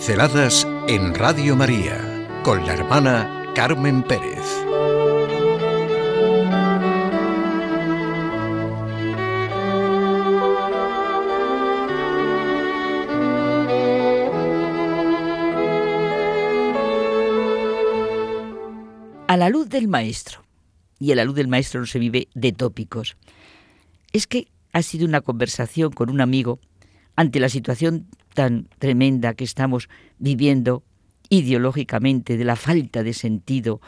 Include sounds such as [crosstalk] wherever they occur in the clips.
Pinceladas en Radio María con la hermana Carmen Pérez. A la luz del maestro. Y a la luz del maestro no se vive de tópicos. Es que ha sido una conversación con un amigo ante la situación tan tremenda que estamos viviendo ideológicamente de la falta de sentido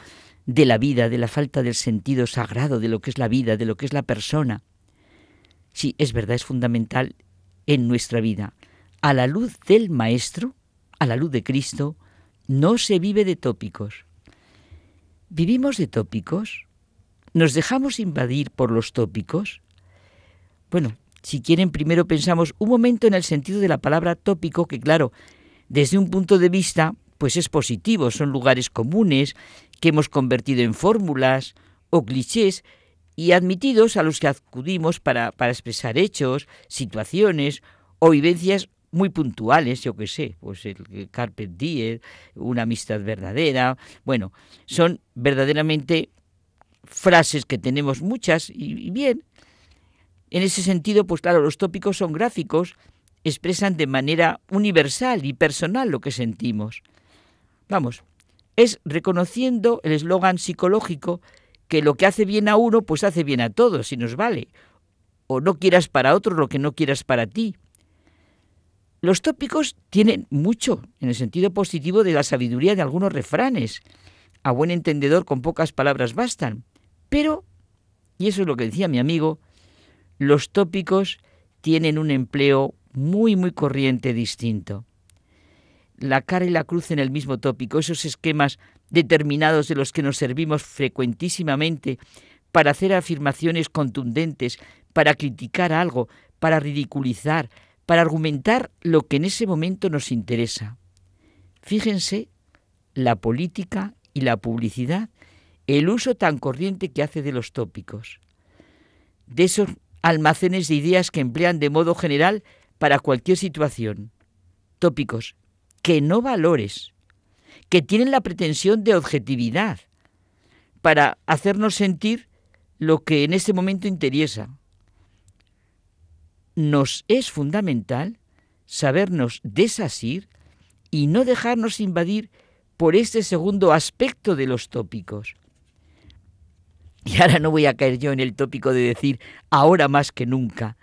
de la vida, de la falta del sentido sagrado de lo que es la vida, de lo que es la persona. Sí, es verdad, es fundamental en nuestra vida. A la luz del Maestro, a la luz de Cristo, no se vive de tópicos. ¿Vivimos de tópicos? ¿Nos dejamos invadir por los tópicos? Bueno, si quieren, primero pensamos un momento en el sentido de la palabra tópico, que claro, desde un punto de vista, pues es positivo, son lugares comunes que hemos convertido en fórmulas o clichés y admitidos a los que acudimos para, para expresar hechos, situaciones o vivencias muy puntuales, yo qué sé, pues el carpet diem, una amistad verdadera, bueno, son verdaderamente frases que tenemos muchas y bien, en ese sentido, pues claro, los tópicos son gráficos, expresan de manera universal y personal lo que sentimos. Vamos, es reconociendo el eslogan psicológico que lo que hace bien a uno, pues hace bien a todos, si nos vale. O no quieras para otro lo que no quieras para ti. Los tópicos tienen mucho en el sentido positivo de la sabiduría de algunos refranes. A buen entendedor con pocas palabras bastan. Pero, y eso es lo que decía mi amigo, los tópicos tienen un empleo muy, muy corriente distinto. La cara y la cruz en el mismo tópico, esos esquemas determinados de los que nos servimos frecuentísimamente para hacer afirmaciones contundentes, para criticar algo, para ridiculizar, para argumentar lo que en ese momento nos interesa. Fíjense la política y la publicidad, el uso tan corriente que hace de los tópicos, de esos almacenes de ideas que emplean de modo general para cualquier situación. Tópicos que no valores, que tienen la pretensión de objetividad, para hacernos sentir lo que en ese momento interesa. Nos es fundamental sabernos desasir y no dejarnos invadir por este segundo aspecto de los tópicos. [laughs] Y ahora no voy a caer yo en el tópico de decir ahora más que nunca.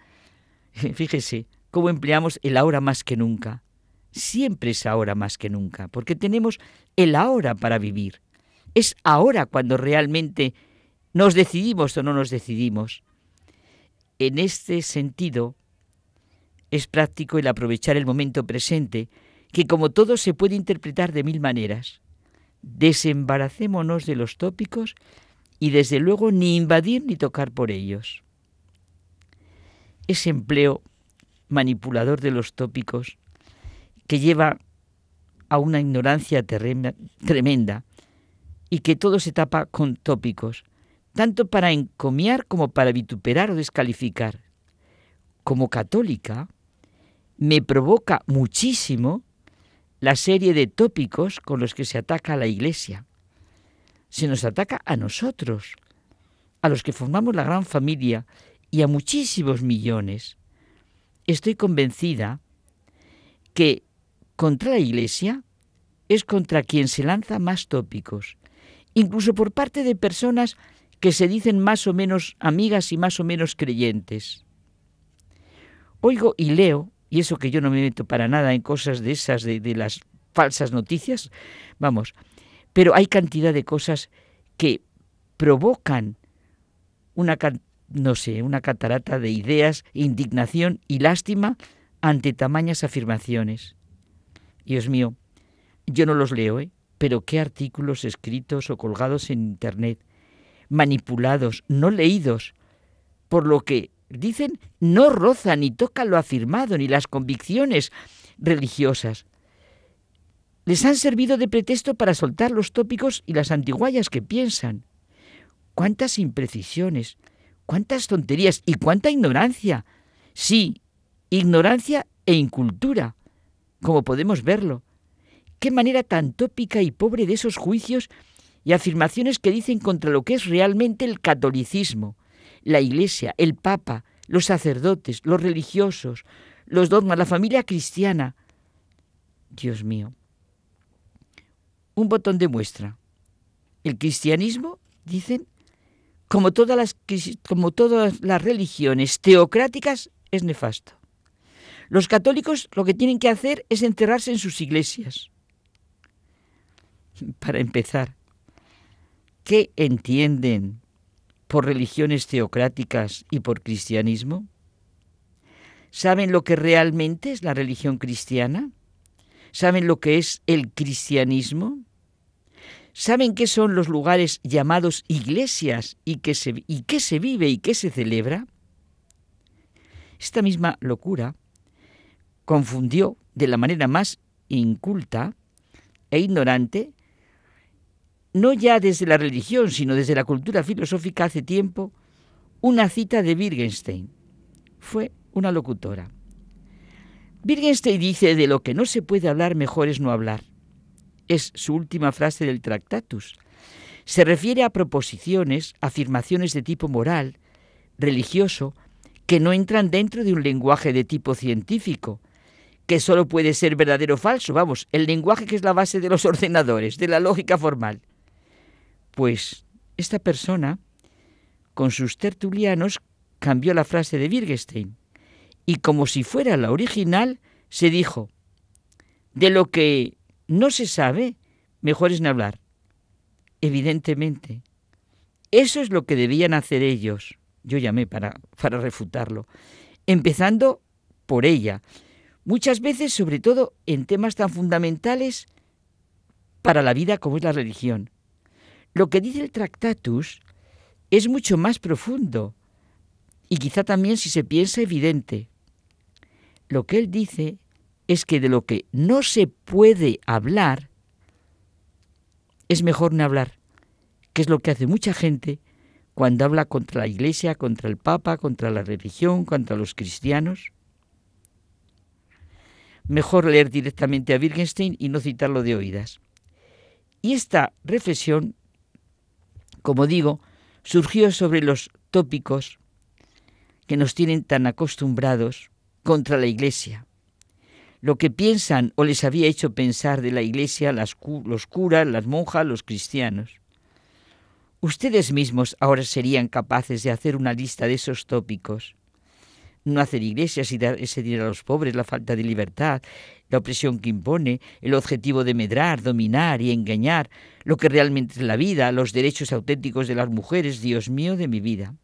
[laughs] Fíjese cómo empleamos el ahora más que nunca. Siempre es ahora más que nunca, porque tenemos el ahora para vivir. Es ahora cuando realmente nos decidimos o no nos decidimos. En este sentido, es práctico el aprovechar el momento presente, que como todo se puede interpretar de mil maneras. Desembaracémonos de los tópicos y desde luego ni invadir ni tocar por ellos. Ese empleo manipulador de los tópicos que lleva a una ignorancia tremenda y que todo se tapa con tópicos, tanto para encomiar como para vituperar o descalificar. Como católica, me provoca muchísimo la serie de tópicos con los que se ataca a la Iglesia se nos ataca a nosotros, a los que formamos la gran familia y a muchísimos millones. Estoy convencida que contra la Iglesia es contra quien se lanza más tópicos, incluso por parte de personas que se dicen más o menos amigas y más o menos creyentes. Oigo y leo, y eso que yo no me meto para nada en cosas de esas, de, de las falsas noticias, vamos, pero hay cantidad de cosas que provocan una, no sé, una catarata de ideas, indignación y lástima ante tamañas afirmaciones. Dios mío, yo no los leo, ¿eh? pero qué artículos escritos o colgados en Internet, manipulados, no leídos, por lo que dicen no roza ni toca lo afirmado ni las convicciones religiosas les han servido de pretexto para soltar los tópicos y las antiguallas que piensan. ¿Cuántas imprecisiones? ¿Cuántas tonterías? ¿Y cuánta ignorancia? Sí, ignorancia e incultura, como podemos verlo. Qué manera tan tópica y pobre de esos juicios y afirmaciones que dicen contra lo que es realmente el catolicismo, la Iglesia, el Papa, los sacerdotes, los religiosos, los dogmas, la familia cristiana. Dios mío. Un botón de muestra. El cristianismo, dicen, como todas las, como todas las religiones teocráticas, es nefasto. Los católicos lo que tienen que hacer es encerrarse en sus iglesias. [laughs] Para empezar, ¿qué entienden por religiones teocráticas y por cristianismo? ¿Saben lo que realmente es la religión cristiana? ¿Saben lo que es el cristianismo? ¿Saben qué son los lugares llamados iglesias y qué se, y qué se vive y qué se celebra? Esta misma locura confundió de la manera más inculta e ignorante, no ya desde la religión, sino desde la cultura filosófica hace tiempo, una cita de Wittgenstein. Fue una locutora. Wittgenstein dice de lo que no se puede hablar mejor es no hablar. Es su última frase del Tractatus. Se refiere a proposiciones, afirmaciones de tipo moral, religioso, que no entran dentro de un lenguaje de tipo científico, que solo puede ser verdadero o falso, vamos, el lenguaje que es la base de los [laughs] ordenadores, de la lógica formal. Pues esta persona, con sus tertulianos, cambió la frase de Wittgenstein y como si fuera la original, se dijo, de lo que no se sabe, mejor es no hablar. Evidentemente, eso es lo que debían hacer ellos. Yo llamé para, para refutarlo. Empezando por ella. Muchas veces, sobre todo en temas tan fundamentales para la vida como es la religión. Lo que dice el Tractatus es mucho más profundo y quizá también si se piensa evidente lo que él dice es que de lo que no se puede hablar, es mejor no hablar, que es lo que hace mucha gente cuando habla contra la Iglesia, contra el Papa, contra la religión, contra los cristianos. Mejor leer directamente a Wittgenstein y no citarlo de oídas. Y esta reflexión, como digo, surgió sobre los tópicos que nos tienen tan acostumbrados contra la Iglesia. Lo que piensan o les había hecho pensar de la Iglesia los curas, las monjas, los cristianos. Ustedes mismos ahora serían capaces de hacer una lista de esos tópicos. No hacer iglesias y dar ese dinero a los pobres, la falta de libertad, la opresión que impone, el objetivo de medrar, dominar y engañar, lo que realmente es la vida, los derechos auténticos de las mujeres, Dios mío de mi vida.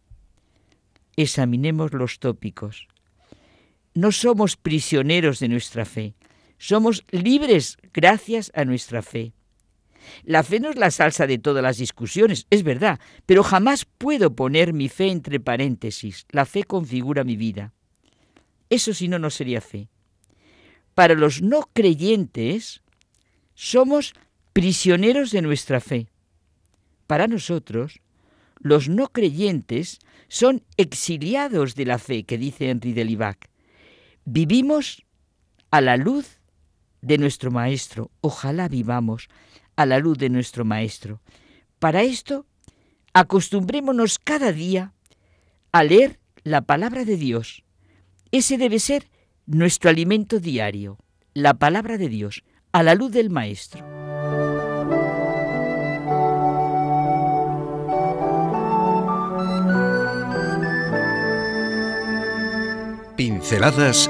Examinemos los tópicos no somos prisioneros de nuestra fe, somos libres gracias a nuestra fe. La fe no es la salsa de todas las discusiones, es verdad, pero jamás puedo poner mi fe entre paréntesis. La fe configura mi vida. Eso si no, no sería fe. Para los no creyentes, somos prisioneros de nuestra fe. Para nosotros, los no creyentes son exiliados de la fe, que dice Henri de Libac. Vivimos a la luz de nuestro Maestro. Ojalá vivamos a la luz de nuestro Maestro. Para esto, acostumbrémonos cada día a leer la palabra de Dios. Ese debe ser nuestro alimento diario, la palabra de Dios, a la luz del Maestro. Pinceladas